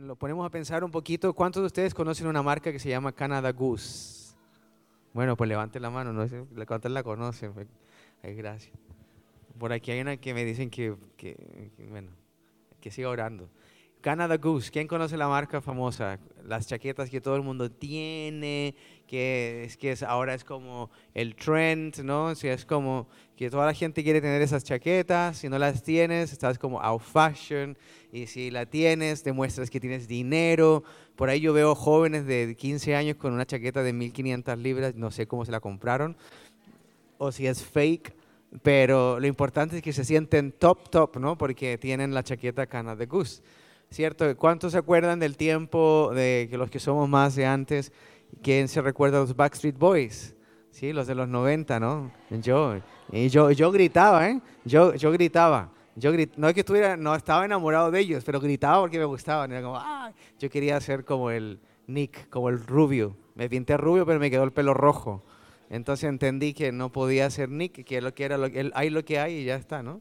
Lo ponemos a pensar un poquito. ¿Cuántos de ustedes conocen una marca que se llama Canada Goose? Bueno, pues levante la mano, no sé cuántos la conocen. Ay, gracias. Por aquí hay una que me dicen que, que, que bueno, que siga orando. Canada Goose, ¿quién conoce la marca famosa? Las chaquetas que todo el mundo tiene, que es que es, ahora es como el trend, ¿no? O es como que toda la gente quiere tener esas chaquetas, si no las tienes, estás como out fashion, y si la tienes, demuestras que tienes dinero. Por ahí yo veo jóvenes de 15 años con una chaqueta de 1500 libras, no sé cómo se la compraron, o si es fake, pero lo importante es que se sienten top, top, ¿no? Porque tienen la chaqueta Canada Goose. ¿Cierto? ¿Cuántos se acuerdan del tiempo de los que somos más de antes, quién se recuerda a los Backstreet Boys? Sí, los de los 90, ¿no? Yo, y yo, yo gritaba, ¿eh? Yo, yo gritaba. Yo no es que estuviera, no estaba enamorado de ellos, pero gritaba porque me gustaban. Era como, ah, yo quería ser como el Nick, como el rubio. Me pinté rubio, pero me quedó el pelo rojo. Entonces entendí que no podía ser Nick, que lo que era, lo, hay lo que hay y ya está, ¿no?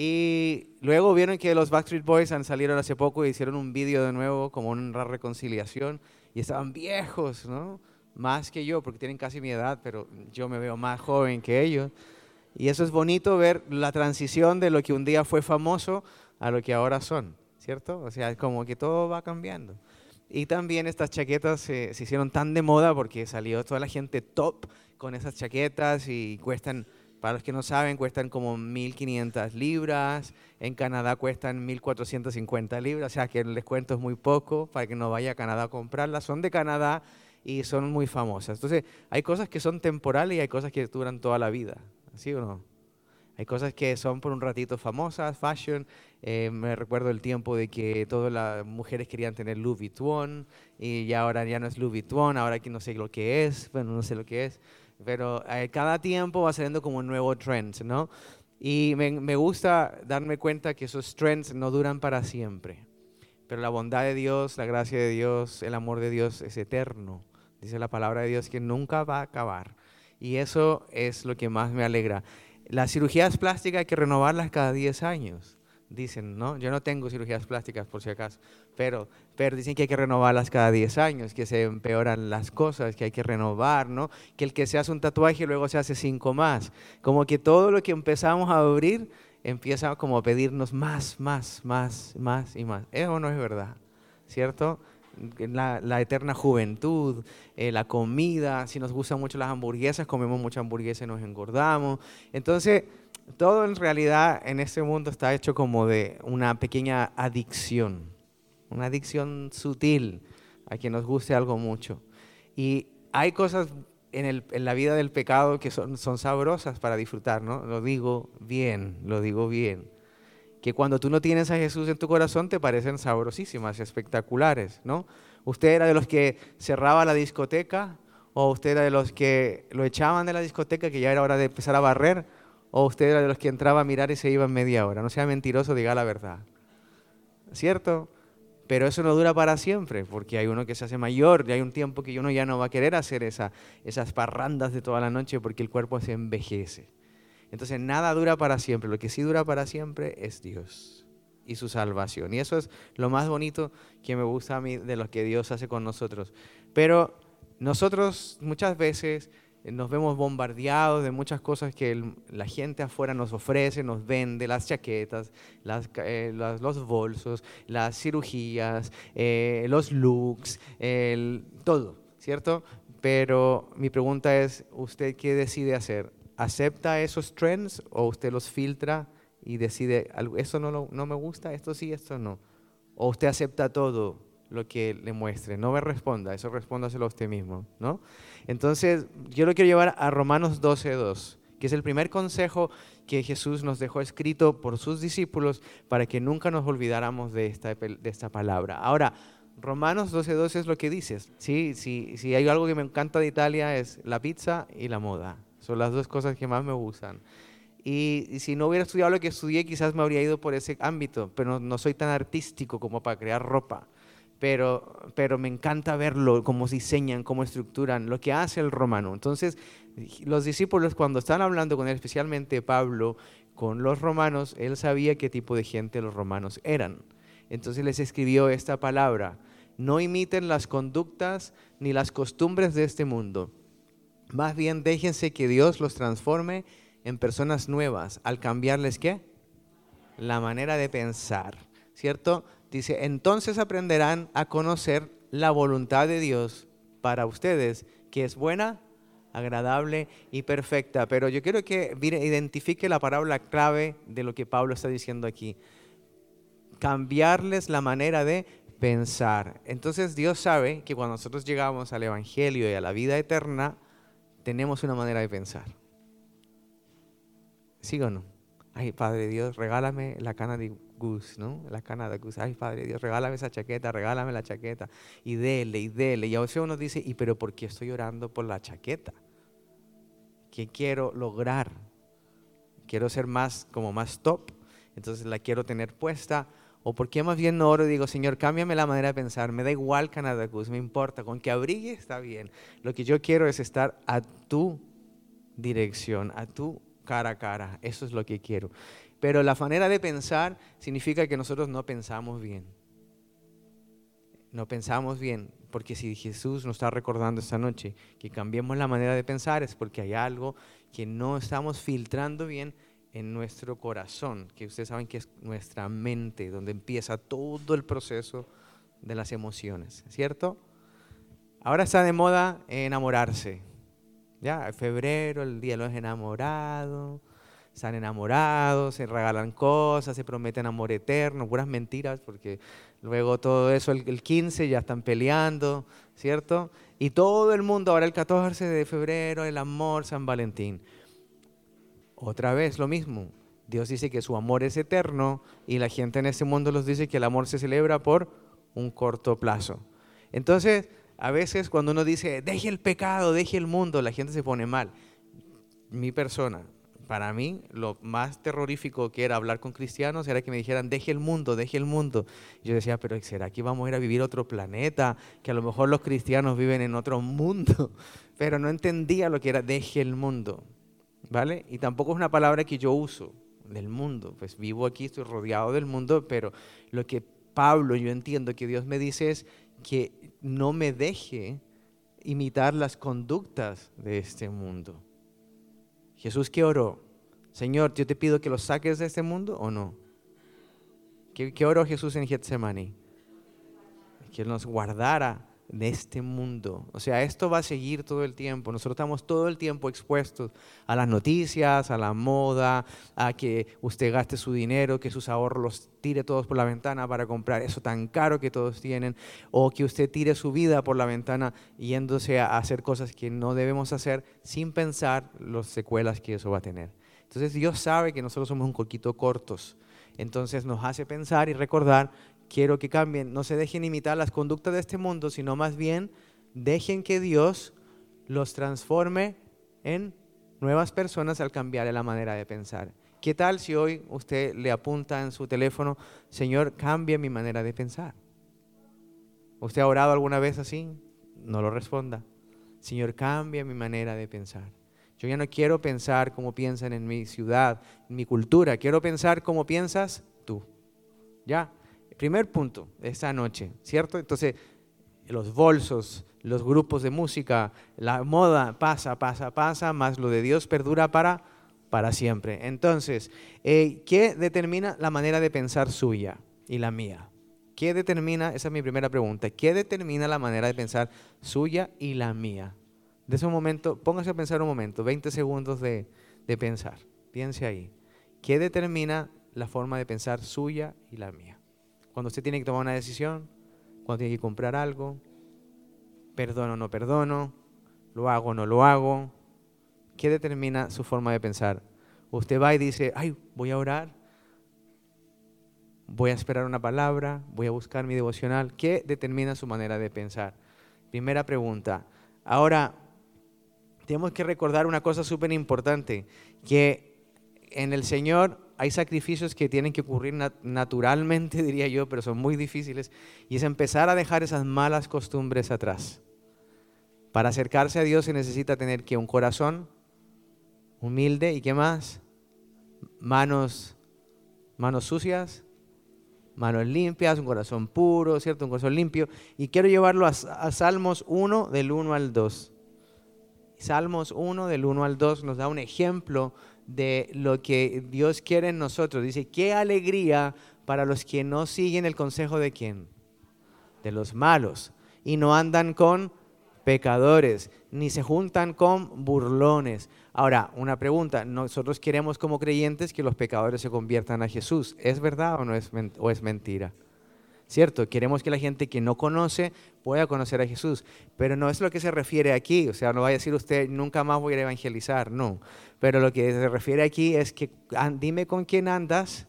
Y luego vieron que los Backstreet Boys salieron hace poco y hicieron un vídeo de nuevo como una reconciliación y estaban viejos, ¿no? Más que yo, porque tienen casi mi edad, pero yo me veo más joven que ellos. Y eso es bonito ver la transición de lo que un día fue famoso a lo que ahora son, ¿cierto? O sea, como que todo va cambiando. Y también estas chaquetas se, se hicieron tan de moda porque salió toda la gente top con esas chaquetas y cuestan para los que no saben, cuestan como 1.500 libras. En Canadá cuestan 1.450 libras. O sea que el descuento es muy poco para que no vaya a Canadá a comprarlas. Son de Canadá y son muy famosas. Entonces, hay cosas que son temporales y hay cosas que duran toda la vida. ¿Sí o no? Hay cosas que son por un ratito famosas, fashion. Eh, me recuerdo el tiempo de que todas las mujeres querían tener Louis Vuitton y ya ahora ya no es Louis Vuitton, ahora aquí no sé lo que es, bueno, no sé lo que es pero eh, cada tiempo va saliendo como un nuevo trend, ¿no? Y me, me, gusta darme cuenta que esos trends no duran para siempre, pero la bondad de Dios, la gracia de Dios, el amor de Dios es eterno. Dice la palabra de Dios que nunca va a acabar. Y eso es lo que más me alegra. Las cirugías plásticas hay que renovarlas cada 10 años dicen, ¿no? Yo no tengo cirugías plásticas por si acaso, pero, pero dicen que hay que renovarlas cada 10 años, que se empeoran las cosas, que hay que renovar, ¿no? Que el que se hace un tatuaje luego se hace cinco más. Como que todo lo que empezamos a abrir empieza como a pedirnos más, más, más, más y más. Eso no es verdad, ¿cierto? La, la, eterna juventud, eh, la comida, si nos gustan mucho las hamburguesas, comemos mucha hamburguesa y nos engordamos. Entonces, todo en realidad en este mundo está hecho como de una pequeña adicción, una adicción sutil a quien nos guste algo mucho. Y hay cosas en, la vida del pecado que son, son sabrosas para disfrutar, ¿no? Lo digo bien, lo digo bien. Que cuando tú no tienes a Jesús en tu corazón te parecen sabrosísimas, espectaculares, ¿no? Usted era de los que cerraba la discoteca o usted era de los que lo echaban de la discoteca que ya era hora de empezar a barrer ¿O usted era de los que entraba a mirar y se iba en media hora? No sea mentiroso, diga la verdad. ¿Cierto? Pero eso no dura para siempre, porque hay uno que se hace mayor y hay un tiempo que uno ya no va a querer hacer esa, esas parrandas de toda la noche porque el cuerpo se envejece. Entonces nada dura para siempre, lo que sí dura para siempre es Dios y su salvación. Y eso es lo más bonito que me gusta a mí de lo que Dios hace con nosotros. Pero nosotros muchas veces nos vemos bombardeados de muchas cosas que la gente afuera nos ofrece, nos vende, las chaquetas, eh, los bolsos, las cirugías, eh, los looks, todo, ¿cierto? Pero mi pregunta es, ¿usted qué decide hacer? ¿Acepta esos trends o usted los filtra y decide, eso no, no me gusta, esto sí, esto no? ¿O usted acepta todo lo que le muestre? No me responda, eso respóndaselo a usted mismo, ¿no? Entonces, yo lo quiero llevar a Romanos 12.2, que es el primer consejo que Jesús nos dejó escrito por sus discípulos para que nunca nos olvidáramos de esta, de esta palabra. Ahora, Romanos 12.2 es lo que dices. Sí, sí, sí, hay algo que me encanta de Italia es la pizza y la moda. Son las dos cosas que más me gustan. Y, si no hubiera estudiado lo que estudié, quizás me habría ido por ese ámbito, pero no soy tan artístico como para crear ropa pero, pero me encanta verlo, cómo diseñan, cómo estructuran, lo que hace el romano. Entonces, los discípulos cuando están hablando con él, especialmente Pablo, con los romanos, él sabía qué tipo de gente los romanos eran. Entonces les escribió esta palabra. No imiten las conductas ni las costumbres de este mundo. Más bien déjense que Dios los transforme en personas nuevas al cambiarles qué? La manera de pensar, ¿cierto? Dice, entonces aprenderán a conocer la voluntad de Dios para ustedes, que es buena, agradable y perfecta. Pero yo quiero que identifique la palabra clave de lo que Pablo está diciendo aquí. Cambiarles la manera de pensar. Entonces Dios sabe que cuando nosotros llegamos al Evangelio y a la vida eterna, tenemos una manera de pensar. ¿Sí o no? Ay, Padre Dios, regálame la cana de Gus, ¿no? La cana de Gus. Ay, Padre Dios, regálame esa chaqueta, regálame la chaqueta. Y dele, y dele. Y a veces uno dice, ¿y pero por qué estoy orando por la chaqueta? ¿Qué quiero lograr? Quiero ser más, como más top. Entonces la quiero tener puesta. ¿O por qué más bien no oro y digo, Señor, cámbiame la manera de pensar? Me da igual Canadá Gus, me importa. Con que abrigue está bien. Lo que yo quiero es estar a tu dirección, a tu cara a cara. Eso es lo que quiero. Pero la manera de pensar significa que nosotros no pensamos bien. No pensamos bien, porque si Jesús nos está recordando esta noche que cambiemos la manera de pensar es porque hay algo que no estamos filtrando bien en nuestro corazón, que ustedes saben que es nuestra mente, donde empieza todo el proceso de las emociones, ¿cierto? Ahora está de moda enamorarse. Ya, febrero, el día de los enamorados, están enamorados, se regalan cosas, se prometen amor eterno, puras mentiras, porque luego todo eso, el, 15 ya están peleando, ¿cierto? Y todo el mundo, ahora el 14 de febrero, el amor, San Valentín. Otra vez lo mismo. Dios dice que su amor es eterno y la gente en este mundo nos dice que el amor se celebra por un corto plazo. Entonces, a veces cuando uno dice, deje el pecado, deje el mundo, la gente se pone mal. Mi persona, para mí lo más terrorífico que era hablar con cristianos era que me dijeran, deje el mundo, deje el mundo. yo decía, pero ¿será que vamos a ir a vivir otro planeta? Que a lo mejor los cristianos viven en otro mundo. Pero no entendía lo que era deje el mundo. ¿Vale? Y tampoco es una palabra que yo uso del mundo. Pues vivo aquí, estoy rodeado del mundo, pero lo que Pablo, yo entiendo que Dios me dice es que no me deje imitar las conductas de este mundo. Jesús que oró, Señor, yo te pido que los saques de este mundo o no. ¿Qué, qué oró Jesús en Getsemaní? Que nos guardara de este mundo. O sea, esto va a seguir todo el tiempo. Nosotros estamos todo el tiempo expuestos a las noticias, a la moda, a que usted gaste su dinero, que sus ahorros los tire todos por la ventana para comprar eso tan caro que todos tienen, o que usted tire su vida por la ventana yéndose a hacer cosas que no debemos hacer sin pensar las secuelas que eso va a tener. Entonces Dios sabe que nosotros somos un poquito cortos. Entonces nos hace pensar y recordar quiero que cambien, no se dejen imitar las conductas de este mundo, sino más bien dejen que Dios los transforme en nuevas personas al cambiar la manera de pensar. ¿Qué tal si hoy usted le apunta en su teléfono, Señor, cambia mi manera de pensar? ¿Usted ha orado alguna vez así? No lo responda. Señor, cambia mi manera de pensar. Yo ya no quiero pensar como piensan en mi ciudad, en mi cultura. Quiero pensar como piensas tú. ¿Ya? Primer punto esta noche, ¿cierto? Entonces, los bolsos, los grupos de música, la moda pasa, pasa, pasa, más lo de Dios perdura para, para siempre. Entonces, eh, ¿qué determina la manera de pensar suya y la mía? ¿Qué determina, esa es mi primera pregunta, ¿qué determina la manera de pensar suya y la mía? De ese momento, póngase a pensar un momento, 20 segundos de, de pensar, piense ahí. ¿Qué determina la forma de pensar suya y la mía? Cuando usted tiene que tomar una decisión, cuando tiene que comprar algo, perdono o no perdono, lo hago o no lo hago. ¿Qué determina su forma de pensar? Usted va y dice, ay, voy a orar, voy a esperar una palabra, voy a buscar mi devocional. ¿Qué determina su manera de pensar? Primera pregunta. Ahora, tenemos que recordar una cosa súper importante, que en el Señor hay sacrificios que tienen que ocurrir naturalmente, diría yo, pero son muy difíciles, y es empezar a dejar esas malas costumbres atrás. Para acercarse a Dios se necesita tener que un corazón humilde y qué más? Manos, manos sucias, manos limpias, un corazón puro, ¿cierto? Un corazón limpio. Y quiero llevarlo a, a Salmos 1 del 1 al 2. Salmos 1 del 1 al 2 nos da un ejemplo de lo que Dios quiere en nosotros. Dice, qué alegría para los que no siguen el consejo de quién? De los malos. Y no andan con pecadores, ni se juntan con burlones. Ahora, una pregunta, nosotros queremos como creyentes que los pecadores se conviertan a Jesús. ¿Es verdad o, no es, o es mentira? ¿Cierto? Queremos que la gente que no conoce pueda conocer a Jesús, pero no es lo que se refiere aquí, o sea, no vaya a decir usted, nunca más voy a evangelizar, no. Pero lo que se refiere aquí es que dime con quién andas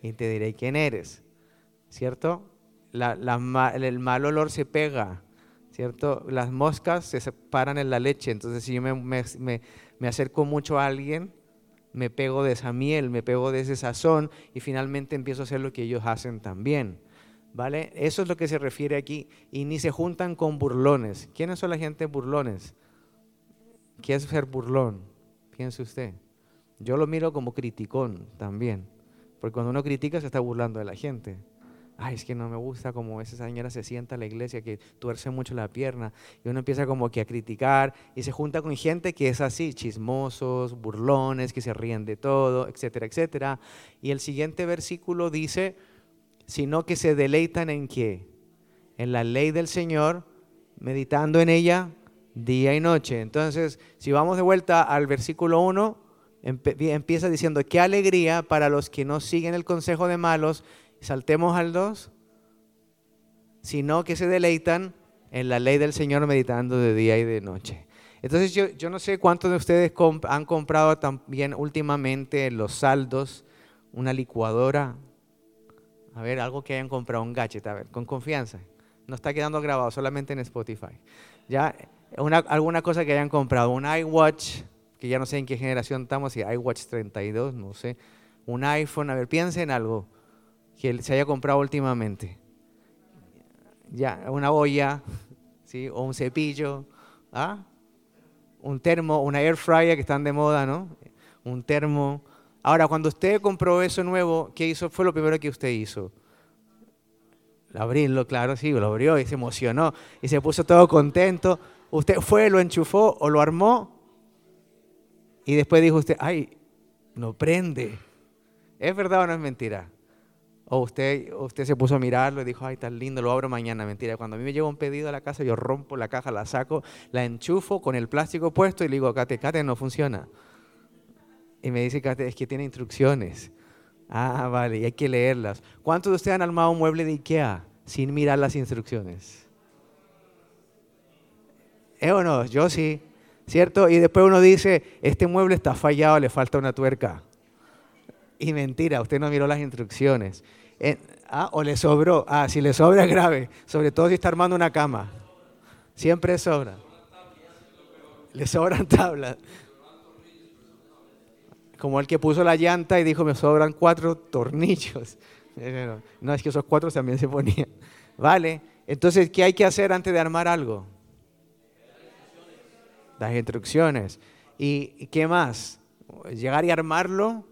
y te diré quién eres, ¿cierto? el mal olor se pega, ¿cierto? Las moscas se separan en la leche, entonces si yo me, me acerco mucho a alguien, me pego de esa miel, me pego de ese sazón y finalmente empiezo a hacer lo que ellos hacen también. ¿Vale? Eso es lo que se refiere aquí. Y ni se juntan con burlones. ¿Quiénes son la gente burlones? ¿Qué es ser burlón? Piense usted. Yo lo miro como criticón también. Porque cuando uno critica se está burlando de la gente. Ay, es que no me gusta como esa señora se sienta en la iglesia, que tuerce mucho la pierna. Y uno empieza como que a criticar y se junta con gente que es así, chismosos, burlones, que se ríen de todo, etcétera, etcétera. Y el siguiente versículo dice, sino que se deleitan en qué? En la ley del Señor, meditando en ella día y noche. Entonces, si vamos de vuelta al versículo 1, empieza diciendo, qué alegría para los que no siguen el consejo de malos. Saltemos al 2, sino que se deleitan en la ley del Señor meditando de día y de noche. Entonces yo, yo no sé cuántos de ustedes han comprado también últimamente los saldos, una licuadora, a ver, algo que hayan comprado, un gadget, a ver, con confianza. No está quedando grabado, solamente en Spotify. Ya, una, alguna cosa que hayan comprado, un iWatch, que ya no sé en qué generación estamos, si iWatch 32, no sé. Un iPhone, a ver, piensen en algo que se haya comprado últimamente. Ya, una olla, ¿sí? O un cepillo, ¿ah? Un termo, una air fryer que están de moda, ¿no? Un termo. Ahora, cuando usted compró eso nuevo, ¿qué hizo? Fue lo primero que usted hizo. Abrirlo, claro, sí, lo abrió y se emocionó y se puso todo contento. Usted fue, lo enchufó o lo armó y después dijo usted, ay, no prende. ¿Es verdad o no es mentira? O usted, usted se puso a mirarlo y dijo, ay, tan lindo, lo abro mañana. Mentira, cuando a mí me llega un pedido a la casa, yo rompo la caja, la saco, la enchufo con el plástico puesto y le digo, Cate, Cate, no funciona. Y me dice es que tiene instrucciones. Ah, vale, y hay que leerlas. ¿Cuántos de ustedes han armado un mueble de Ikea sin mirar las instrucciones? ¿Eh o no? Yo sí, ¿cierto? Y después uno dice, este mueble está fallado, le falta una tuerca. Y mentira, usted no miró las instrucciones. Ah, o le sobró. Ah, si le sobra es grave, sobre todo si está armando una cama. Siempre sobra. Le sobran tablas como el que puso la llanta y dijo, me sobran cuatro tornillos. No, es que esos cuatro también se ponían. Vale, entonces, ¿qué hay que hacer antes de armar algo? Las instrucciones. ¿Y qué más? Llegar y armarlo.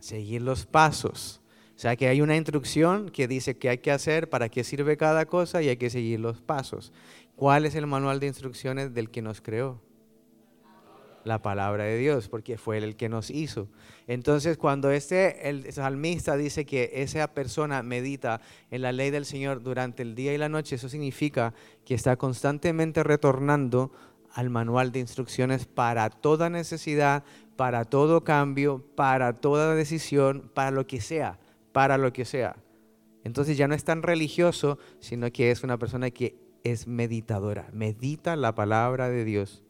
Seguir los pasos. O sea que hay una instrucción que dice qué hay que hacer, para qué sirve cada cosa y hay que seguir los pasos. ¿Cuál es el manual de instrucciones del que nos creó? La palabra de Dios, porque fue el que nos hizo. Entonces, cuando este, el salmista dice que esa persona medita en la ley del Señor durante el día y la noche, eso significa que está constantemente retornando al manual de instrucciones para toda necesidad, para todo cambio, para toda decisión, para lo que sea, para lo que sea. Entonces ya no es tan religioso, sino que es una persona que es meditadora, medita la palabra de Dios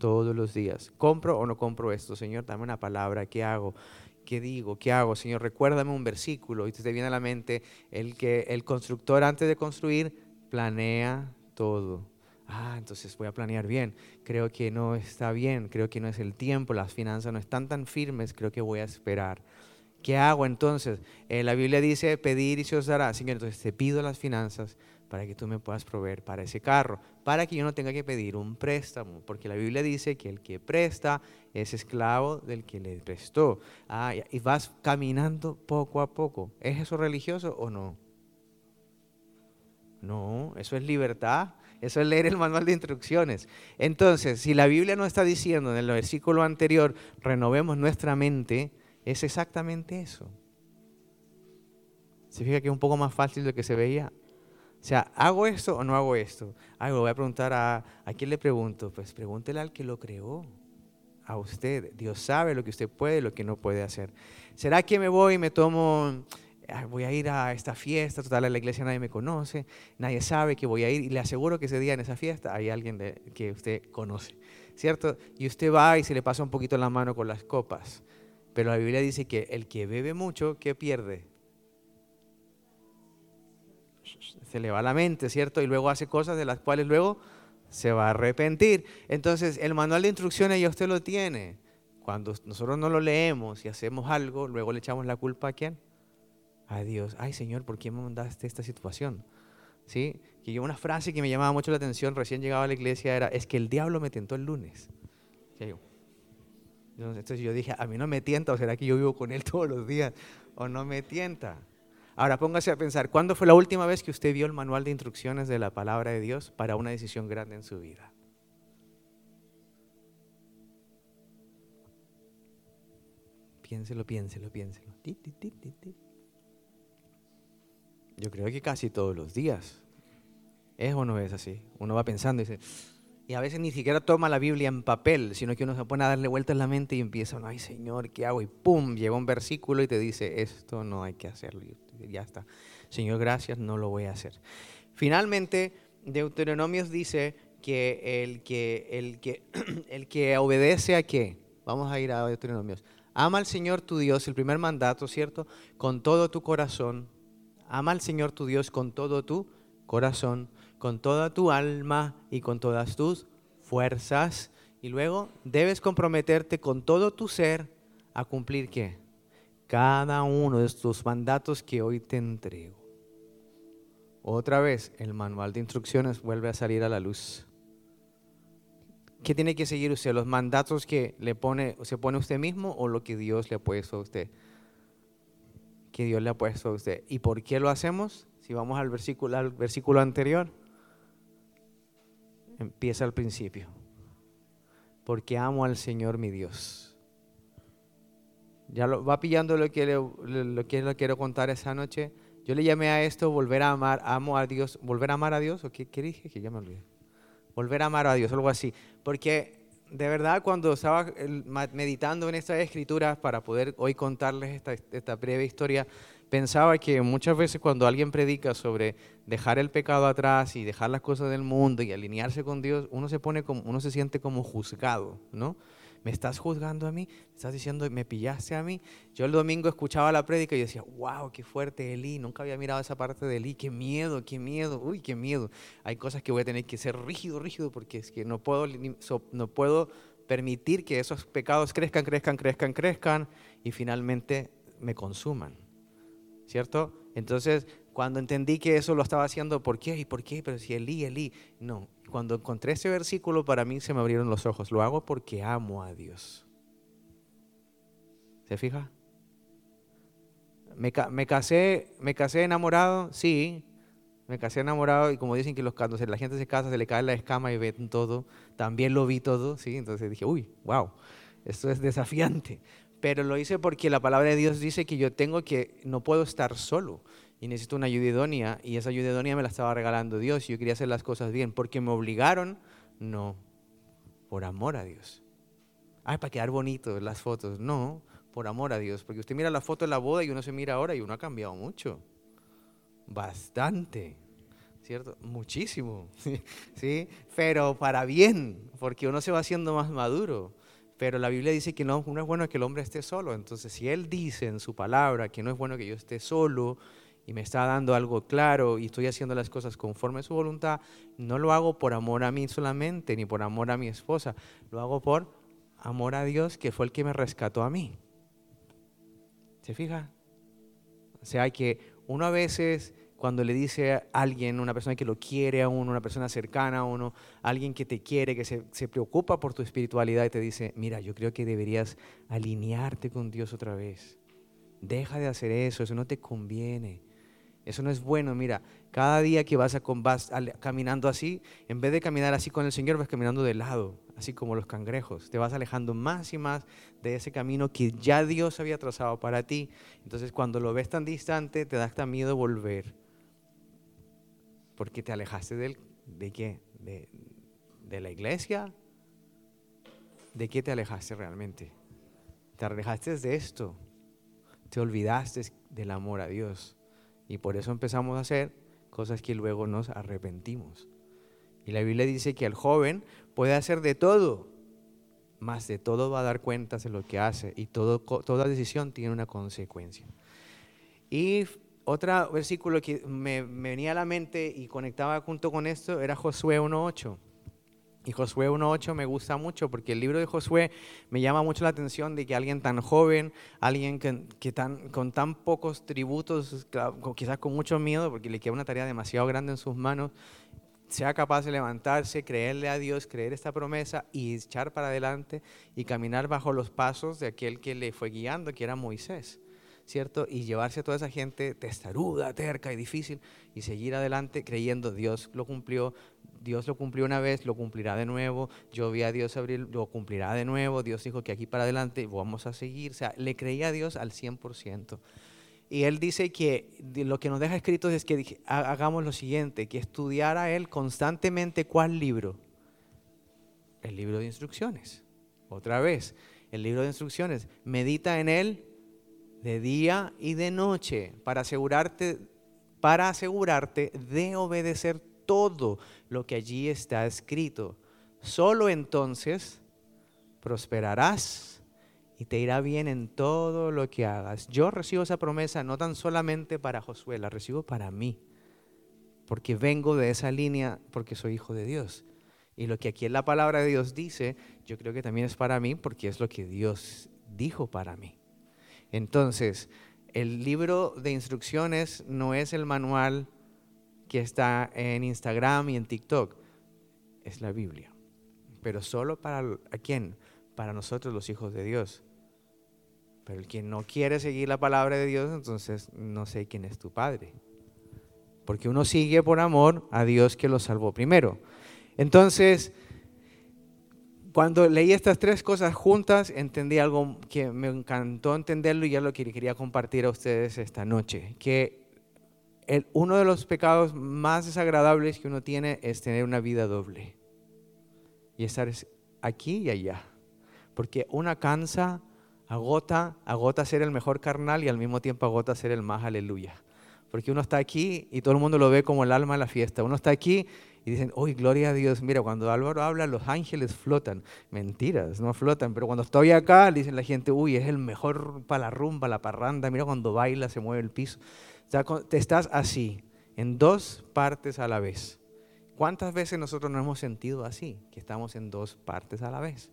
todos los días. ¿Compro o no compro esto? Señor, dame una palabra. ¿Qué hago? ¿Qué digo? ¿Qué hago? Señor, recuérdame un versículo. Y te viene a la mente el que el constructor antes de construir planea todo. Ah, entonces voy a planear bien. Creo que no está bien, creo que no es el tiempo, las finanzas no están tan firmes, creo que voy a esperar. ¿Qué hago entonces? Eh, la Biblia dice pedir y se os dará. Señor, entonces te pido las finanzas para que tú me puedas proveer para ese carro, para que yo no tenga que pedir un préstamo, porque la Biblia dice que el que presta es esclavo del que le prestó. Ah, y vas caminando poco a poco. ¿Es eso religioso o no? No, eso es libertad. Eso es leer el manual de instrucciones. Entonces, si la Biblia no está diciendo en el versículo anterior, renovemos nuestra mente, es exactamente eso. ¿Se fija que es un poco más fácil de lo que se veía? O sea, ¿hago esto o no hago esto? Ay, lo voy a preguntar a... ¿A quién le pregunto? Pues pregúntele al que lo creó, a usted. Dios sabe lo que usted puede y lo que no puede hacer. ¿Será que me voy y me tomo... Voy a ir a esta fiesta, total, en la iglesia nadie me conoce, nadie sabe que voy a ir y le aseguro que ese día en esa fiesta hay alguien que usted conoce, ¿cierto? Y usted va y se le pasa un poquito la mano con las copas. Pero la Biblia dice que el que bebe mucho, ¿qué pierde? Se le va la mente, ¿cierto? Y luego hace cosas de las cuales luego se va a arrepentir. Entonces, el manual de instrucciones ya usted lo tiene. Cuando nosotros no lo leemos y hacemos algo, luego le echamos la culpa a quién? A Dios. Ay, Señor, ¿por qué me mandaste esta situación? ¿Sí? Que yo una frase que me llamaba mucho la atención recién llegaba a la iglesia era, es que el diablo me tentó el lunes. Entonces yo dije, a mí no me tienta, o será que yo vivo con él todos los días, o no me tienta. Ahora póngase a pensar, ¿cuándo fue la última vez que usted vio el manual de instrucciones de la palabra de Dios para una decisión grande en su vida? Piénselo, piénselo, piénselo. Yo creo que casi todos los días. ¿Es o no es así? Uno va pensando y dice, y a veces ni siquiera toma la Biblia en papel, sino que uno se pone a darle vueltas en la mente y empieza, ay Señor, ¿qué hago? Y pum, llega un versículo y te dice, esto no hay que hacerlo. Ya está. Señor, gracias, no lo voy a hacer. Finalmente, Deuteronomios dice que el que, el que, el que obedece a qué? Vamos a ir a Deuteronomios. Ama al Señor tu Dios, el primer mandato, ¿cierto? Con todo tu corazón. Ama al Señor tu Dios con todo tu corazón con toda tu alma y con todas tus fuerzas. Y luego debes comprometerte con todo tu ser a cumplir qué? Cada uno de estos mandatos que hoy te entrego. Otra vez, el manual de instrucciones vuelve a salir a la luz. ¿Qué tiene que seguir usted? ¿Los mandatos que le pone, se pone usted mismo o lo que Dios le ha puesto a usted? Que Dios le ha puesto a usted. ¿Y por qué lo hacemos? Si vamos al versículo, al versículo anterior. Empieza al principio. Porque amo al Señor mi Dios. Ya lo, va pillando lo que, lo que le quiero contar esa noche. Yo le llamé a esto volver a amar, amo a Dios, volver a amar a Dios, o qué, dije, que ya me olvidé. Volver a amar a Dios, algo así. Porque de verdad cuando estaba meditando en estas escrituras para poder hoy contarles esta, esta breve historia, pensaba que muchas veces cuando alguien predica sobre dejar el pecado atrás y dejar las cosas del mundo y alinearse con Dios, uno se pone como, uno se siente como juzgado, ¿no? ¿Me estás juzgando a mí? ¿Me estás diciendo, me pillaste a mí? Yo el domingo escuchaba la prédica y decía, wow, qué fuerte Eli. Nunca había mirado esa parte de Eli. Qué miedo, qué miedo. Uy, qué miedo. Hay cosas que voy a tener que ser rígido, rígido, porque es que no puedo, no puedo permitir que esos pecados crezcan, crezcan, crezcan, crezcan y finalmente me consuman. ¿cierto? Entonces, cuando entendí que eso lo estaba haciendo, ¿por qué? ¿Y por qué? Pero si Elí, Elí. No, cuando encontré ese versículo, para mí se me abrieron los ojos. Lo hago porque amo a Dios. ¿Se fija? Me, casé, me casé enamorado, sí, me casé enamorado y como dicen que los, cuando la gente se casa se le cae la escama y ven todo, también lo vi todo, sí, entonces dije, uy, wow, esto es desafiante pero lo hice porque la palabra de Dios dice que yo tengo que, no puedo estar solo y necesito una ayuda idónea y esa ayuda idónea me la estaba regalando Dios y yo quería hacer las cosas bien porque me obligaron, no, por amor a Dios. Ay, para quedar bonito las fotos, no, por amor a Dios, porque usted mira la foto de la boda y uno se mira ahora y uno ha cambiado mucho, bastante. ¿Cierto? Muchísimo, ¿sí? Pero para bien, porque uno se va haciendo más maduro. Pero la Biblia dice que no, no es bueno que el hombre esté solo. Entonces, si Él dice en su palabra que no es bueno que yo esté solo y me está dando algo claro y estoy haciendo las cosas conforme a su voluntad, no lo hago por amor a mí solamente, ni por amor a mi esposa. Lo hago por amor a Dios, que fue el que me rescató a mí. ¿Se fija? O sea, que uno a veces cuando le dice a alguien, una persona que lo quiere a uno, una persona cercana a uno, alguien que te quiere, que se, se, preocupa por tu espiritualidad y te dice, mira, yo creo que deberías alinearte con Dios otra vez. Deja de hacer eso, eso no te conviene. Eso no es bueno. Mira, cada día que vas, a, caminando así, en vez de caminar así con el Señor, vas caminando de lado, así como los cangrejos. Te vas alejando más y más de ese camino que ya Dios había trazado para ti. Entonces, cuando lo ves tan distante, te da hasta miedo volver. Porque te alejaste de qué? De, de la iglesia. ¿De qué te alejaste realmente? Te alejaste de esto. Te olvidaste del amor a Dios. Y por eso empezamos a hacer cosas que luego nos arrepentimos. Y la Biblia dice que el joven puede hacer de todo, más de todo va a dar cuentas de lo que hace y toda decisión tiene una consecuencia. Y otro versículo que me venía a la mente y conectaba junto con esto era Josué 1.8. Y Josué 1.8 me gusta mucho porque el libro de Josué me llama mucho la atención de que alguien tan joven, alguien que, tan, con tan pocos tributos, quizás con mucho miedo, porque le queda una tarea demasiado grande en sus manos, sea capaz de levantarse, creerle a Dios, creer esta promesa y echar para adelante y caminar bajo los pasos de aquel que le fue guiando, que era Moisés. ¿cierto? Y llevarse a toda esa gente testaruda, terca y difícil y seguir adelante creyendo Dios lo cumplió, Dios lo cumplió una vez, lo cumplirá de nuevo, yo vi a Dios abrir, lo cumplirá de nuevo, Dios dijo que aquí para adelante vamos a seguir, o sea, le creía a Dios al 100%. Y él dice que lo que nos deja escrito es que hagamos lo siguiente, que estudiara él constantemente cuál libro. El libro de instrucciones. Otra vez, el libro de instrucciones. Medita en él de día y de noche para asegurarte, para asegurarte de obedecer todo lo que allí está escrito. Solo entonces prosperarás y te irá bien en todo lo que hagas. Yo recibo esa promesa no tan solamente para Josué, la recibo para mí, porque vengo de esa línea, porque soy hijo de Dios. Y lo que aquí en la palabra de Dios dice, yo creo que también es para mí, porque es lo que Dios dijo para mí. Entonces, el libro de instrucciones no es el manual que está en Instagram y en TikTok, es la Biblia. Pero solo para ¿a quién? Para nosotros los hijos de Dios. Pero el que no quiere seguir la palabra de Dios, entonces no sé quién es tu padre. Porque uno sigue por amor a Dios que lo salvó primero. Entonces, cuando leí estas tres cosas juntas, entendí algo que me encantó entenderlo y ya lo que quería compartir a ustedes esta noche, que uno de los pecados más desagradables que uno tiene es tener una vida doble y estar aquí y allá. Porque una cansa, agota, agota ser el mejor carnal y al mismo tiempo agota ser el más aleluya. Porque uno está aquí y todo el mundo lo ve como el alma de la fiesta. Uno está aquí y dicen, uy, gloria a Dios, mira, cuando Álvaro habla, los ángeles flotan. Mentiras, no flotan, pero cuando estoy acá, dicen la gente, uy, es el mejor para la rumba, la parranda, mira cuando baila, se mueve el piso te estás así, en dos partes a la vez. ¿Cuántas veces nosotros nos hemos sentido así, que estamos en dos partes a la vez?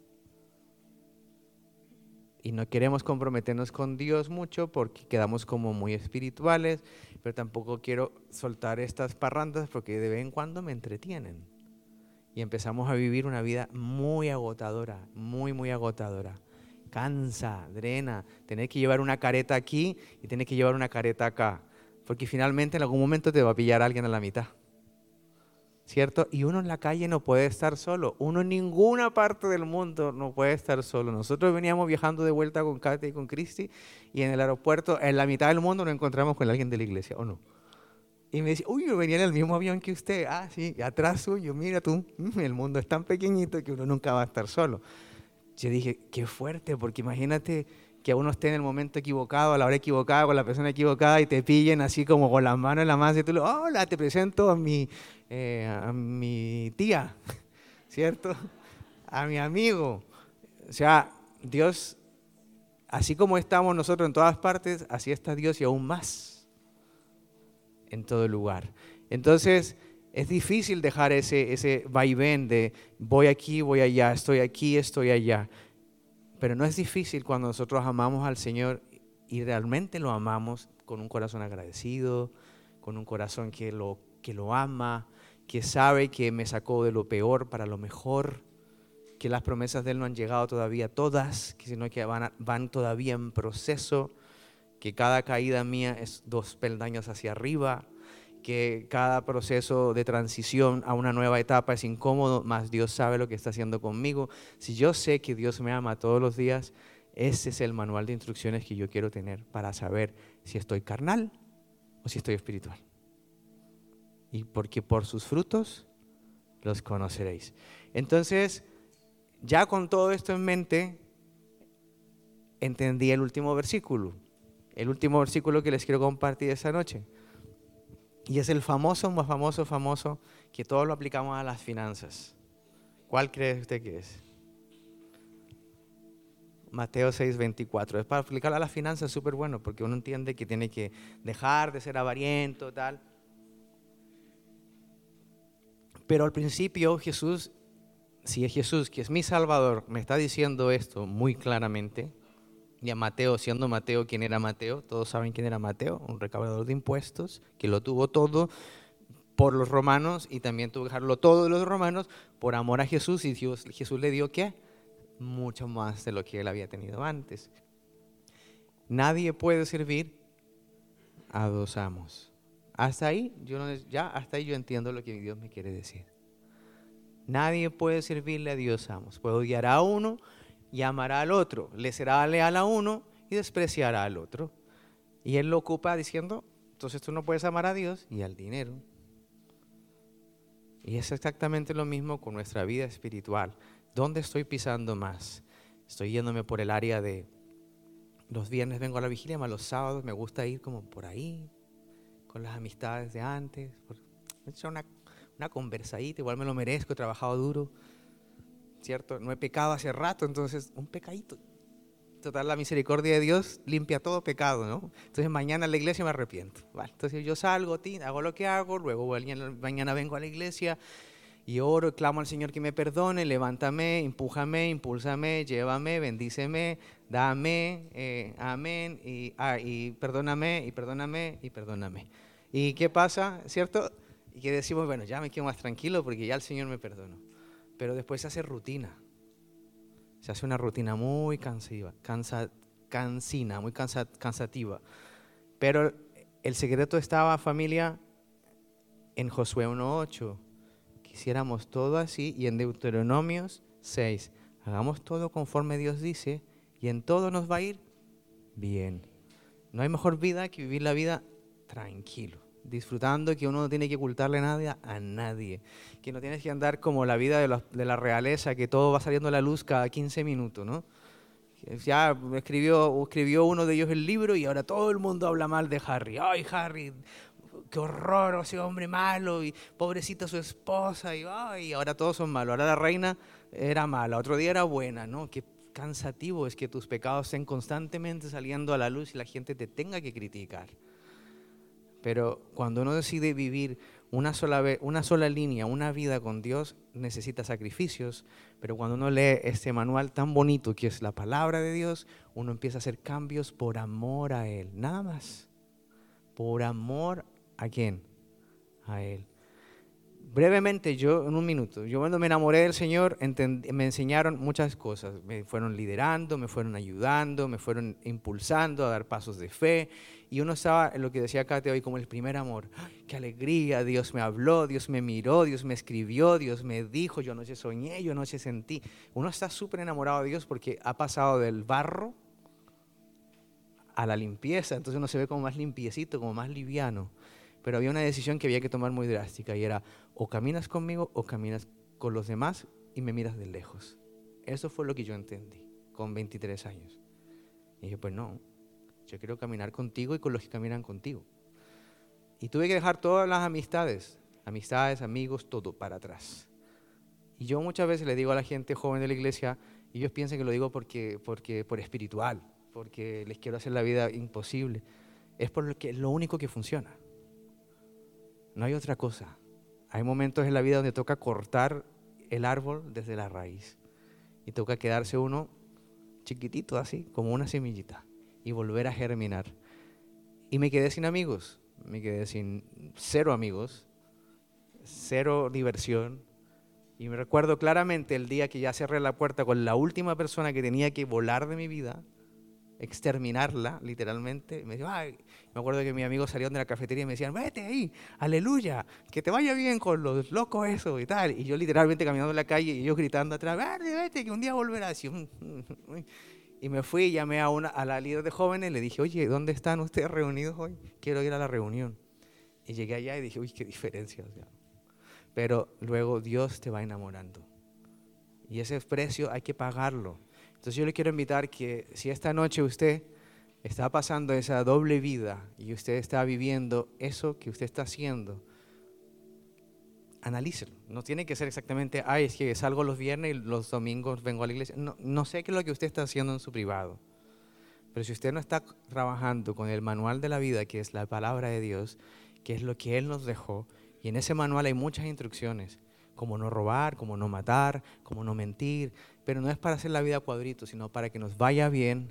Y no queremos comprometernos con Dios mucho porque quedamos como muy espirituales, pero tampoco quiero soltar estas parrandas porque de vez en cuando me entretienen. Y empezamos a vivir una vida muy agotadora, muy, muy agotadora. Cansa, drena, tener que llevar una careta aquí y tener que llevar una careta acá porque finalmente en algún momento te va a pillar alguien a la mitad. ¿Cierto? Y uno en la calle no puede estar solo. Uno en ninguna parte del mundo no puede estar solo. Nosotros veníamos viajando de vuelta con Katy y con Christy y en el aeropuerto, en la mitad del mundo, nos encontramos con alguien de la iglesia, ¿o no? Y me dice, uy, yo venía en el mismo avión que usted. Ah, sí, atrás suyo, mira tú, mm, el mundo es tan pequeñito que uno nunca va a estar solo. Yo dije, qué fuerte, porque imagínate que uno esté en el momento equivocado, a la hora equivocada, con la persona equivocada y te pillen así como con las manos en la masa y tú le hola, te presento a mi, eh, a mi tía, ¿cierto? A mi amigo. O sea, Dios, así como estamos nosotros en todas partes, así está Dios y aún más en todo lugar. Entonces, es difícil dejar ese, ese vaivén de voy aquí, voy allá, estoy aquí, estoy allá. Pero no es difícil cuando nosotros amamos al Señor y realmente lo amamos con un corazón agradecido, con un corazón que lo, que lo ama, que sabe que me sacó de lo peor para lo mejor, que las promesas de Él no han llegado todavía todas, sino que van, van todavía en proceso, que cada caída mía es dos peldaños hacia arriba, que cada proceso de transición a una nueva etapa es incómodo, más Dios sabe lo que está haciendo conmigo. Si yo sé que Dios me ama todos los días, ese es el manual de instrucciones que yo quiero tener para saber si estoy carnal o si estoy espiritual. Y porque por sus frutos los conoceréis. Entonces, ya con todo esto en mente, entendí el último versículo. El último versículo que les quiero compartir esta noche. Y es el famoso, más famoso, famoso, que todos lo aplicamos a las finanzas. ¿Cuál cree usted que es? Mateo 6, 24. Es para aplicar a las finanzas súper bueno, porque uno entiende que tiene que dejar de ser avariento, tal. Pero al principio Jesús, si es Jesús, que es mi Salvador, me está diciendo esto muy claramente, y a Mateo, siendo Mateo quien era Mateo, todos saben quién era Mateo, un recaudador de impuestos, que lo tuvo todo por los romanos y también tuvo que dejarlo todo de los romanos por amor a Jesús y Jesús le dio qué? mucho más de lo que él había tenido antes. Nadie puede servir a dos amos. Hasta ahí yo no, ya hasta ahí yo entiendo lo que Dios me quiere decir. Nadie puede servirle a Dios amos. Puede odiar a uno y amará al otro. Le será leal a uno y despreciará al otro. Y él lo ocupa diciendo, entonces tú no puedes amar a Dios y al dinero. Y es exactamente lo mismo con nuestra vida espiritual. ¿Dónde estoy pisando más? Estoy yéndome por el área de los viernes vengo a la vigilia, más los sábados me gusta ir como por ahí, con las amistades de antes, por, una, una conversadita, igual me lo merezco, he trabajado duro, ¿cierto? No he pecado hace rato, entonces un pecadito. Total, la misericordia de Dios limpia todo pecado, ¿no? Entonces mañana en la iglesia me arrepiento. Vale, entonces yo salgo, hago lo que hago, luego mañana vengo a la iglesia, y oro, clamo al Señor que me perdone, levántame, empújame, impúlsame, llévame, bendíceme, dame, eh, amén, y, ah, y perdóname, y perdóname, y perdóname. ¿Y qué pasa, cierto? Y que decimos, bueno, ya me quedo más tranquilo porque ya el Señor me perdonó. Pero después se hace rutina. Se hace una rutina muy cansiva, cansina, muy cansativa. Pero el secreto estaba, familia, en Josué 1.8 hiciéramos todo así y en Deuteronomios 6, hagamos todo conforme Dios dice y en todo nos va a ir bien. No hay mejor vida que vivir la vida tranquilo, disfrutando que uno no tiene que ocultarle nada a nadie, que no tienes que andar como la vida de la, realeza, que todo va saliendo a la luz cada 15 minutos, ¿no? Ya escribió, escribió uno de ellos el libro y ahora todo el mundo habla mal de Harry. Ay, Harry, qué horror, ese hombre malo, y pobrecita su esposa, y, ahora todos son malos. Ahora la reina era mala, otro día era buena, ¿no? Qué cansativo es que tus pecados estén constantemente saliendo a la luz y la gente te tenga que criticar. Pero cuando uno decide vivir una sola, una sola línea, una vida con Dios, necesita sacrificios. Pero cuando uno lee este manual tan bonito que es la palabra de Dios, uno empieza a hacer cambios por amor a Él. Nada más. Por amor ¿A quién? A Él. Brevemente, yo en un minuto, yo cuando me enamoré del Señor me enseñaron muchas cosas, me fueron liderando, me fueron ayudando, me fueron impulsando a dar pasos de fe y uno estaba en lo que decía Kate hoy como el primer amor. ¡Qué alegría! Dios me habló, Dios me miró, Dios me escribió, Dios me dijo, yo no se soñé, yo no se sentí. Uno está súper enamorado de Dios porque ha pasado del barro a la limpieza, entonces uno se ve como más limpiecito, como más liviano pero había una decisión que había que tomar muy drástica y era o caminas conmigo o caminas con los demás y me miras de lejos. Eso fue lo que yo entendí con 23 años. Y dije, pues no, yo quiero caminar contigo y con los que caminan contigo. Y tuve que dejar todas las amistades, amistades, amigos, todo para atrás. Y yo muchas veces le digo a la gente joven de la iglesia, y ellos piensan que lo digo porque, porque por espiritual, porque les quiero hacer la vida imposible. Es porque es lo único que funciona. No hay otra cosa. Hay momentos en la vida donde toca cortar el árbol desde la raíz y toca quedarse uno chiquitito así, como una semillita, y volver a germinar. Y me quedé sin amigos, me quedé sin cero amigos, cero diversión. Y me recuerdo claramente el día que ya cerré la puerta con la última persona que tenía que volar de mi vida, exterminarla, literalmente. Me, Ay. me acuerdo que mis amigos salieron de la cafetería y me decían, vete ahí, aleluya, que te vaya bien con los locos eso y tal. Y yo literalmente caminando en la calle y ellos gritando atrás, vete, vete, que un día volverás. Y me fui y llamé a, una, a la líder de jóvenes y le dije, oye, ¿dónde están ustedes reunidos hoy? Quiero ir a la reunión. Y llegué allá y dije, uy, qué diferencia. pero luego Dios te va enamorando. Y ese precio hay que pagarlo. Entonces yo le quiero invitar que si esta noche usted está pasando esa doble vida y usted está viviendo eso que usted está haciendo, analícelo. No tiene que ser exactamente, ay, es que salgo los viernes y los domingos vengo a la iglesia. No, no sé qué es lo que usted está haciendo en su privado. Pero si usted no está trabajando con el manual de la vida, que es la palabra de Dios, que es lo que Él nos dejó, y en ese manual hay muchas instrucciones, como no robar, como no matar, como no mentir, pero no es para hacer la vida cuadrito, sino para que nos vaya bien.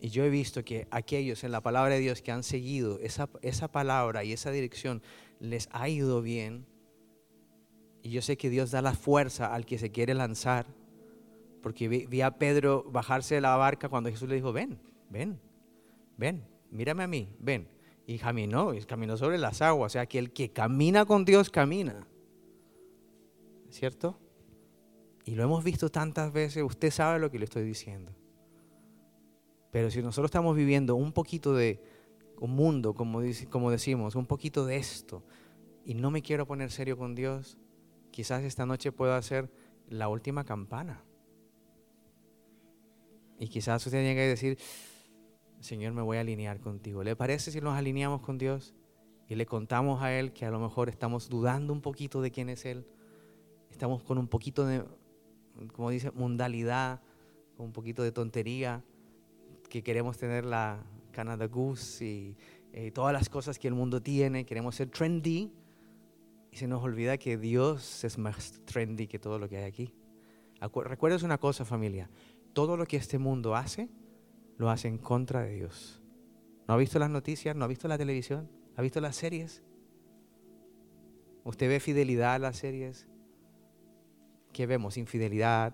Y yo he visto que aquellos en la palabra de Dios que han seguido esa, esa palabra y esa dirección les ha ido bien. Y yo sé que Dios da la fuerza al que se quiere lanzar. Porque vi, a Pedro bajarse de la barca cuando Jesús le dijo, ven, ven, ven, mírame a mí, ven. Y caminó, y caminó sobre las aguas. O sea, que el que camina con Dios camina. ¿Cierto? Y lo hemos visto tantas veces, usted sabe lo que le estoy diciendo. Pero si nosotros estamos viviendo un poquito de, un mundo, como, como decimos, un poquito de esto, y no me quiero poner serio con Dios, quizás esta noche pueda ser la última campana. Y quizás usted tenga que decir, Señor, me voy a alinear contigo. ¿Le parece si nos alineamos con Dios y le contamos a Él que a lo mejor estamos dudando un poquito de quién es Él? Estamos con un poquito de, como dice, mundalidad, con un poquito de tontería, que queremos tener la, Canada Goose y eh, todas las cosas que el mundo tiene. Queremos ser trendy y se nos olvida que Dios es más trendy que todo lo que hay aquí. Recuerdes una cosa familia, todo lo que este mundo hace, lo hace en contra de Dios. ¿No ha visto las noticias? ¿No ha visto la televisión? ¿Ha visto las series? ¿Usted ve fidelidad a las series? ¿Qué vemos? Infidelidad,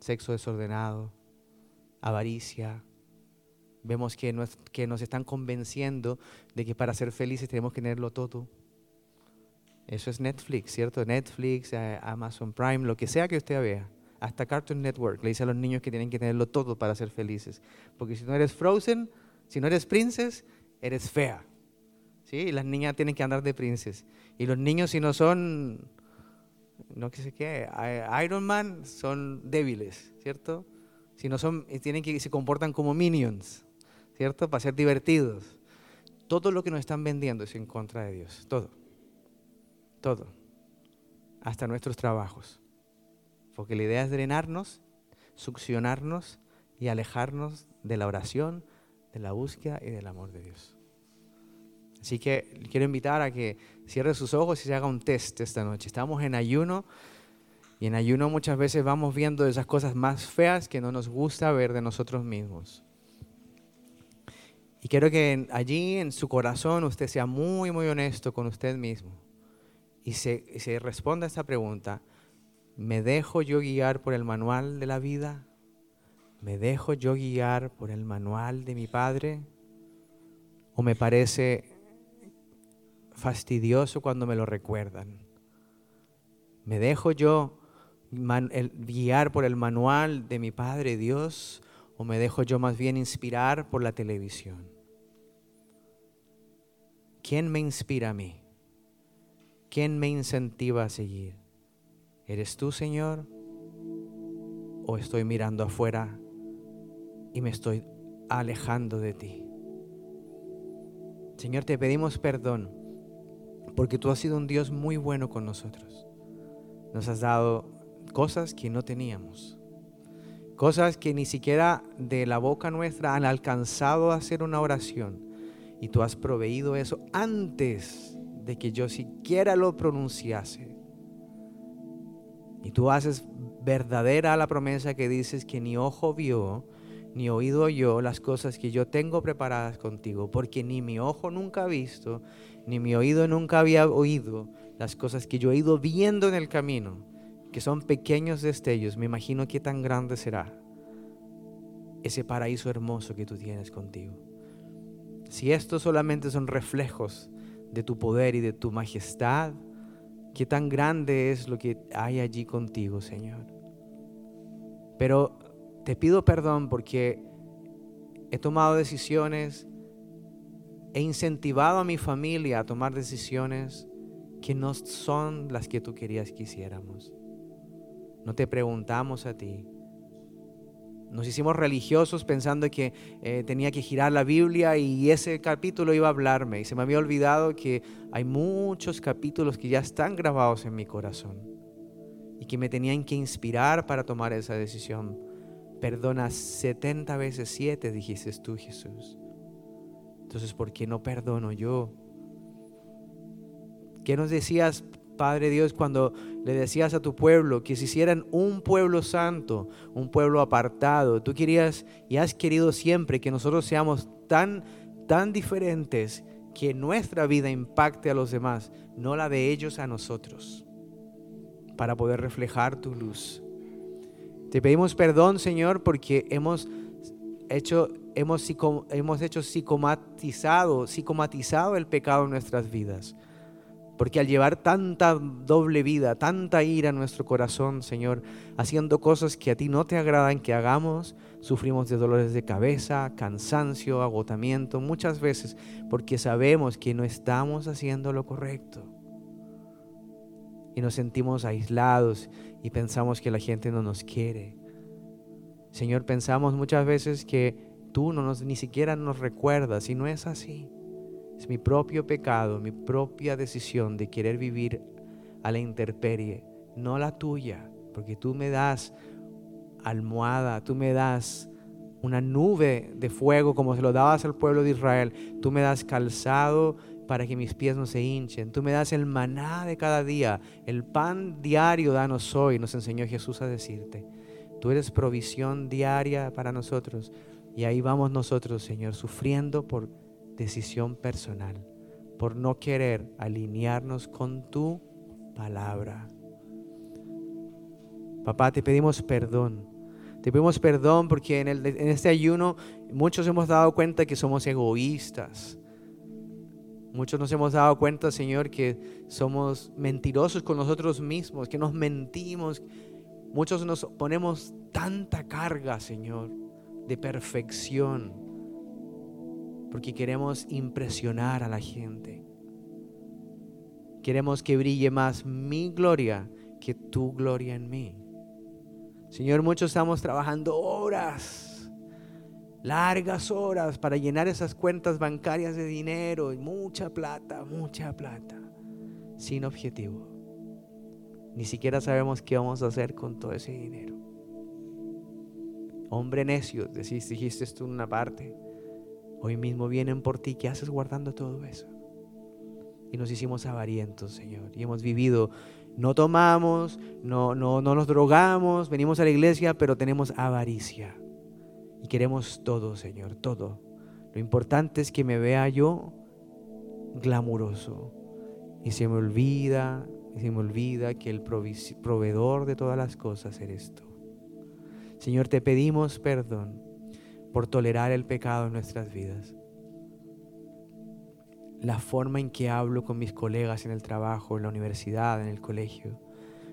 sexo desordenado, avaricia, Vemos que nos, que nos están convenciendo de que para ser felices tenemos que tenerlo todo. Eso es Netflix, ¿cierto? Netflix, eh, Amazon Prime, lo que sea que usted vea. Hasta Cartoon Network le dice a los niños que tienen que tenerlo todo para ser felices. Porque si no eres Frozen, si no eres Princess, eres fea. ¿Sí? Y las niñas tienen que andar de Princess. Y los niños si no son, no sé qué, Iron Man, son débiles, ¿cierto? Si no son, tienen que se comportan como minions. ¿Cierto? Para ser divertidos. Todo lo que nos están vendiendo es en contra de Dios. Todo. Todo. Hasta nuestros trabajos. Porque la idea es drenarnos, succionarnos y alejarnos de la oración, de la búsqueda y del amor de Dios. Así que quiero invitar a que cierre sus ojos y se haga un test esta noche. Estamos en ayuno y en ayuno muchas veces vamos viendo esas cosas más feas que no nos gusta ver de nosotros mismos. Y quiero que allí en su corazón usted sea muy, muy honesto con usted mismo y se, se responda a esta pregunta. ¿Me dejo yo guiar por el manual de la vida? ¿Me dejo yo guiar por el manual de mi padre? ¿O me parece fastidioso cuando me lo recuerdan? ¿Me dejo yo guiar por el manual de mi Padre Dios o me dejo yo más bien inspirar por la televisión? ¿Quién me inspira a mí? ¿Quién me incentiva a seguir? ¿Eres tú, Señor? ¿O estoy mirando afuera y me estoy alejando de ti? Señor, te pedimos perdón porque tú has sido un Dios muy bueno con nosotros. Nos has dado cosas que no teníamos Cosas que ni siquiera de la boca nuestra han alcanzado a hacer una oración. Y tú has proveído eso antes de que yo siquiera lo pronunciase. Y tú haces verdadera la promesa que dices que ni ojo vio, ni oído yo las cosas que yo tengo preparadas contigo, porque ni mi ojo nunca ha visto, ni mi oído nunca había oído las cosas que yo he ido viendo en el camino, que son pequeños destellos. Me imagino qué tan grande será ese paraíso hermoso que tú tienes contigo. Si estos solamente son reflejos de tu poder y de tu majestad, qué tan grande es lo que hay allí contigo, Señor. Pero te pido perdón porque he tomado decisiones, he incentivado a mi familia a tomar decisiones que no son las que tú querías que hiciéramos. No te preguntamos a ti. Nos hicimos religiosos pensando que eh, tenía que girar la Biblia y ese capítulo iba a hablarme. Y se me había olvidado que hay muchos capítulos que ya están grabados en mi corazón y que me tenían que inspirar para tomar esa decisión. Perdona 70 veces 7, dijiste tú, Jesús. Entonces, ¿por qué no perdono yo? ¿Qué nos decías, Padre Dios, cuando le decías a tu pueblo que se hicieran un pueblo santo, un pueblo apartado? Tú querías y has querido siempre que nosotros seamos tan, tan diferentes que nuestra vida impacte a los demás, no la de ellos a nosotros, para poder reflejar tu luz. Te pedimos perdón, Señor, porque hemos hecho, hemos, hemos hecho psicomatizado, psicomatizado el pecado en nuestras vidas. Porque al llevar tanta doble vida, tanta ira en nuestro corazón, Señor, haciendo cosas que a ti no te agradan que hagamos, sufrimos de dolores de cabeza, cansancio, agotamiento, muchas veces porque sabemos que no estamos haciendo lo correcto. Y nos sentimos aislados y pensamos que la gente no nos quiere. Señor, pensamos muchas veces que tú no nos, ni siquiera nos recuerdas y no es así. Es mi propio pecado, mi propia decisión de querer vivir a la intemperie, no la tuya, porque tú me das almohada, tú me das una nube de fuego como se lo dabas al pueblo de Israel, tú me das calzado para que mis pies no se hinchen, tú me das el maná de cada día, el pan diario danos hoy, nos enseñó Jesús a decirte. Tú eres provisión diaria para nosotros. Y ahí vamos nosotros, Señor, sufriendo por decisión personal, por no querer alinearnos con tu palabra. Papá, te pedimos perdón. Te pedimos perdón porque en, en este ayuno muchos hemos dado cuenta que somos egoístas. Muchos nos hemos dado cuenta, Señor, que somos mentirosos con nosotros mismos, que nos mentimos. Muchos nos ponemos tanta carga, Señor, de perfección porque queremos impresionar a la gente. Queremos que brille más mi gloria que tu gloria en mí. Señor, muchos estamos trabajando horas, largas horas para llenar esas cuentas bancarias de dinero, y mucha plata, mucha plata, sin objetivo. Ni siquiera sabemos qué vamos a hacer con todo ese dinero. Hombre necio, dijiste tú en una parte Hoy mismo vienen por ti. ¿Qué haces guardando todo eso? Y nos hicimos avarientos, Señor. Y hemos vivido, no tomamos, no, no, no nos drogamos, venimos a la iglesia, pero tenemos avaricia. Y queremos todo, Señor, todo. Lo importante es que me vea yo glamuroso. Y se me olvida, y se me olvida que el proveedor de todas las cosas eres tú. Señor, te pedimos perdón por tolerar el pecado en nuestras vidas. La forma en que hablo con mis colegas en el trabajo, en la universidad, en el colegio,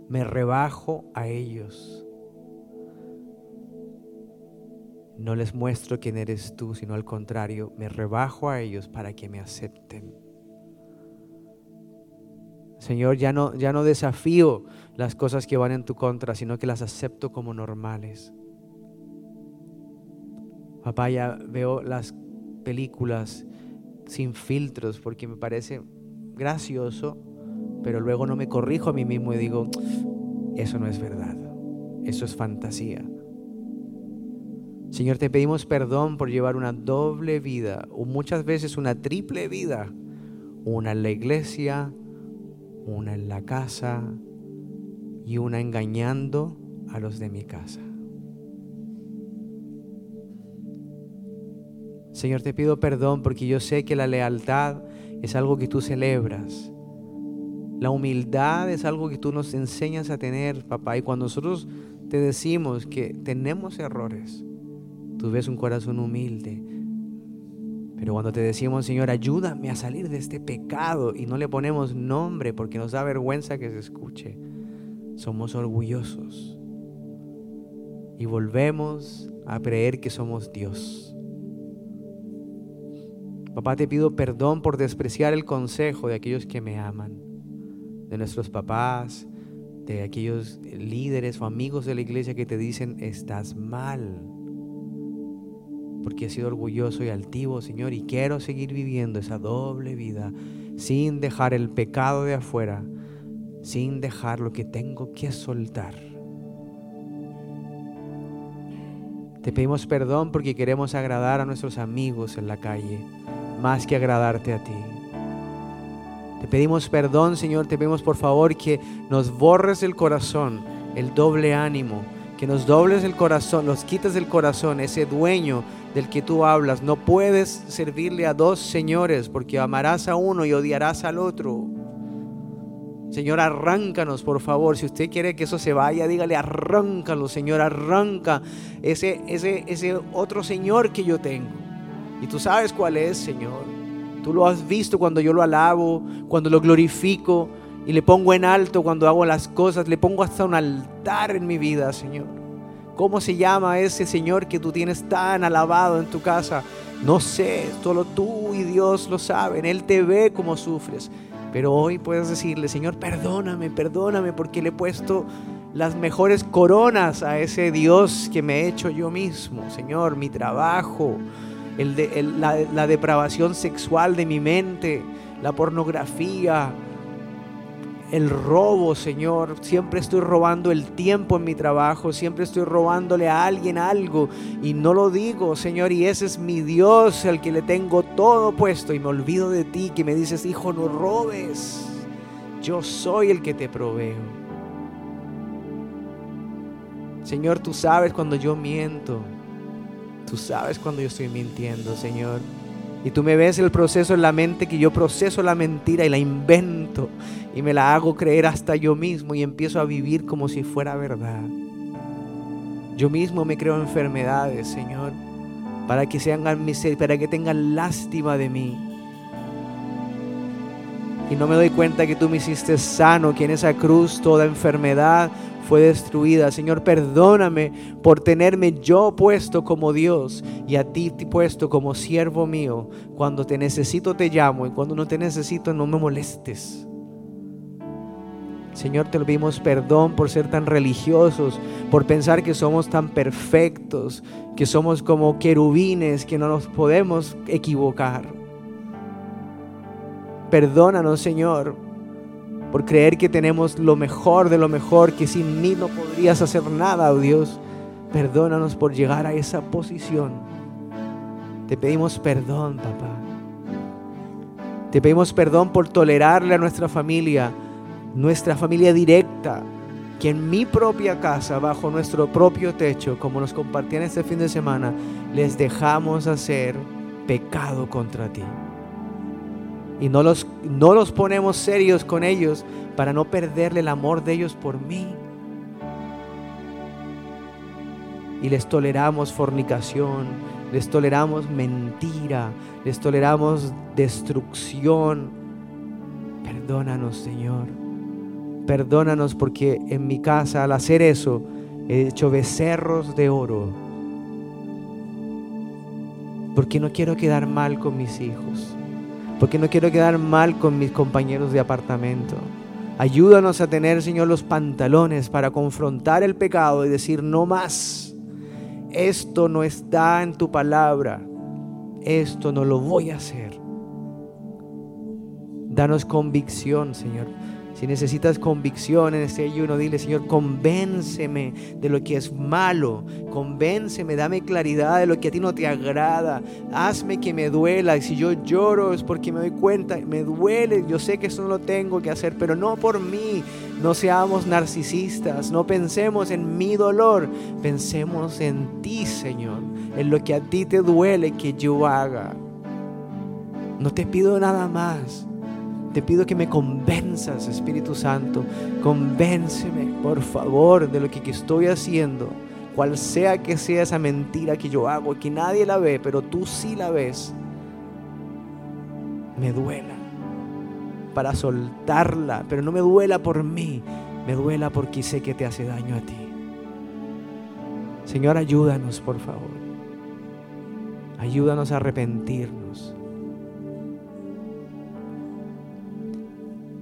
me rebajo a ellos. No les muestro quién eres tú, sino al contrario, me rebajo a ellos para que me acepten. Señor, ya no, ya no desafío las cosas que van en tu contra, sino que las acepto como normales. Papá, ya veo las películas sin filtros porque me parece gracioso, pero luego no me corrijo a mí mismo y digo, eso no es verdad, eso es fantasía. Señor, te pedimos perdón por llevar una doble vida, o muchas veces una triple vida, una en la iglesia, una en la casa y una engañando a los de mi casa. Señor, te pido perdón porque yo sé que la lealtad es algo que tú celebras. La humildad es algo que tú nos enseñas a tener, papá. Y cuando nosotros te decimos que tenemos errores, tú ves un corazón humilde. Pero cuando te decimos, Señor, ayúdame a salir de este pecado y no le ponemos nombre porque nos da vergüenza que se escuche, somos orgullosos. Y volvemos a creer que somos Dios. Papá, te pido perdón por despreciar el consejo de aquellos que me aman, de nuestros papás, de aquellos líderes o amigos de la iglesia que te dicen, estás mal, porque he sido orgulloso y altivo, Señor, y quiero seguir viviendo esa doble vida sin dejar el pecado de afuera, sin dejar lo que tengo que soltar. Te pedimos perdón porque queremos agradar a nuestros amigos en la calle más que agradarte a ti. Te pedimos perdón, Señor, te pedimos por favor que nos borres el corazón, el doble ánimo, que nos dobles el corazón, nos quites del corazón ese dueño del que tú hablas. No puedes servirle a dos señores porque amarás a uno y odiarás al otro. Señor, arráncanos, por favor. Si usted quiere que eso se vaya, dígale, arráncalo, Señor, arranca ese, ese, ese otro Señor que yo tengo. Y tú sabes cuál es, Señor. Tú lo has visto cuando yo lo alabo, cuando lo glorifico y le pongo en alto cuando hago las cosas. Le pongo hasta un altar en mi vida, Señor. ¿Cómo se llama ese Señor que tú tienes tan alabado en tu casa? No sé, solo tú y Dios lo saben. Él te ve como sufres. Pero hoy puedes decirle, Señor, perdóname, perdóname porque le he puesto las mejores coronas a ese Dios que me he hecho yo mismo. Señor, mi trabajo, la, depravación sexual de mi mente, la pornografía, el robo, Señor. Siempre estoy robando el tiempo en mi trabajo, siempre estoy robándole a alguien algo y no lo digo, Señor. Y ese es mi Dios, al que le tengo todo puesto y me olvido de ti, que me dices, hijo, no robes. Yo soy el que te proveo. Señor, tú sabes cuando yo miento. Tú sabes cuando yo estoy mintiendo, Señor. Y tú me ves el proceso en la mente que yo proceso la mentira y la invento y me la hago creer hasta yo mismo y empiezo a vivir como si fuera verdad. Yo mismo me creo enfermedades, Señor, para que sean para que tengan lástima de mí. Y no me doy cuenta que tú me hiciste sano, que en esa cruz toda enfermedad, fue destruida. Señor, perdóname por tenerme yo puesto como Dios y a ti puesto como siervo mío. Cuando te necesito te llamo y cuando no te necesito no me molestes. Señor, te pedimos perdón por ser tan religiosos, por pensar que somos tan perfectos, que somos como querubines, que no nos podemos equivocar. Perdónanos, Señor, por creer que tenemos lo mejor de lo mejor, que sin mí no podrías hacer nada, oh Dios. Perdónanos por llegar a esa posición. Te pedimos perdón, papá. Te pedimos perdón por tolerarle a nuestra familia, nuestra familia directa, que en mi propia casa, bajo nuestro propio techo, como nos compartían este fin de semana, les dejamos hacer pecado contra ti y no los, no los ponemos serios con ellos para no perderle el amor de ellos por mí. Y les toleramos fornicación, les toleramos mentira, les toleramos destrucción. Perdónanos, Señor. Perdónanos porque en mi casa al hacer eso he hecho becerros de oro. Porque no quiero quedar mal con mis hijos porque no quiero quedar mal con mis compañeros de apartamento. Ayúdanos a tener, Señor, los pantalones para confrontar el pecado y decir, no más, esto no está en tu palabra, esto no lo voy a hacer. Danos convicción, Señor. Si necesitas convicción en este ayuno, dile, Señor, convénceme de lo que es malo. Convénceme, dame claridad de lo que a ti no te agrada. Hazme que me duela. Y si yo lloro es porque me doy cuenta, me duele. Yo sé que eso no lo tengo que hacer, pero no por mí. No seamos narcisistas, no pensemos en mi dolor, pensemos en ti, Señor, en lo que a ti te duele que yo haga. No te pido nada más. Te pido que me convenzas, Espíritu Santo. Convénceme, por favor, de lo que estoy haciendo. Cual sea que sea esa mentira que yo hago, que nadie la ve, pero tú sí la ves. Me duela para soltarla, pero no me duela por mí, me duela porque sé que te hace daño a ti. Señor, ayúdanos, por favor. Ayúdanos a arrepentirnos.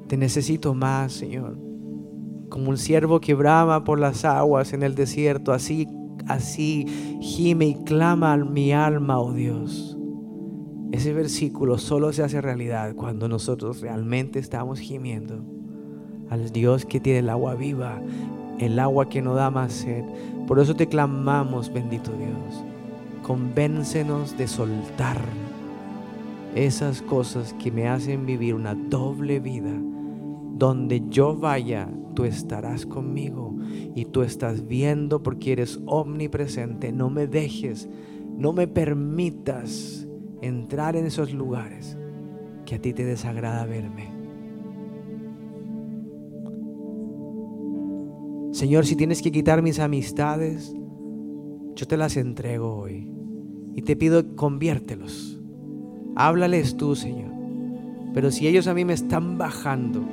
Te necesito más, Señor. Como un siervo que brama por las aguas en el desierto, así, así gime y clama mi alma, oh Dios. Ese versículo solo se hace realidad cuando nosotros realmente estamos gimiendo al Dios que tiene el agua viva, el agua que no da más sed. Por eso te clamamos, bendito Dios. Convéncenos de soltar esas cosas que me hacen vivir una doble vida donde yo vaya, tú estarás conmigo y tú estás viendo porque eres omnipresente. No me dejes, no me permitas entrar en esos lugares que a ti te desagrada verme. Señor, si tienes que quitar mis amistades, yo te las entrego hoy. Y te pido, conviértelos. Háblales tú, Señor. Pero si ellos a mí me están bajando,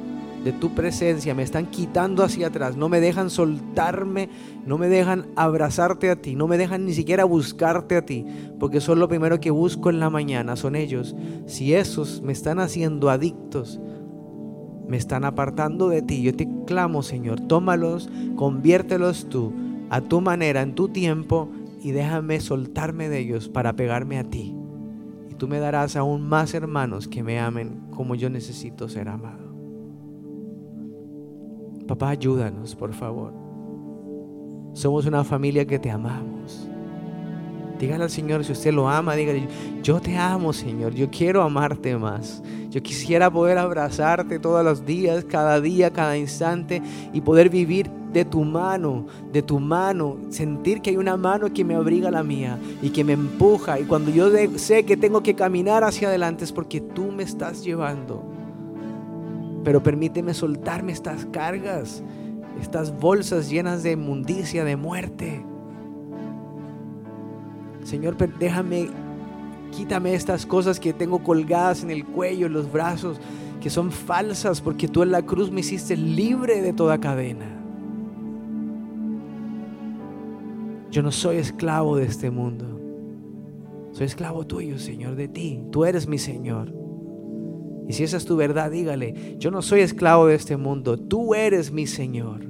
de tu presencia, me están quitando hacia atrás, no me dejan soltarme, no me dejan abrazarte a ti, no me dejan ni siquiera buscarte a ti, porque son lo primero que busco en la mañana, son ellos. Si esos me están haciendo adictos, me están apartando de ti, yo te clamo, Señor, tómalos, conviértelos tú a tu manera, en tu tiempo, y déjame soltarme de ellos para pegarme a ti. Y tú me darás aún más hermanos que me amen como yo necesito ser amado. Papá, ayúdanos, por favor. Somos una familia que te amamos. Dígale al Señor, si usted lo ama, dígale, yo te amo, Señor, yo quiero amarte más. Yo quisiera poder abrazarte todos los días, cada día, cada instante y poder vivir de tu mano, de tu mano, sentir que hay una mano que me abriga la mía y que me empuja. Y cuando yo sé que tengo que caminar hacia adelante es porque tú me estás llevando. Pero permíteme soltarme estas cargas, estas bolsas llenas de inmundicia, de muerte. Señor, déjame, quítame estas cosas que tengo colgadas en el cuello, en los brazos, que son falsas, porque tú en la cruz me hiciste libre de toda cadena. Yo no soy esclavo de este mundo. Soy esclavo tuyo, Señor, de ti. Tú eres mi Señor. Y si esa es tu verdad, dígale, yo no soy esclavo de este mundo, tú eres mi Señor.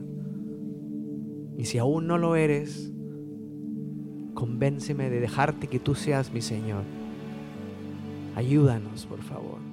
Y si aún no lo eres, convénceme de dejarte que tú seas mi Señor. Ayúdanos, por favor.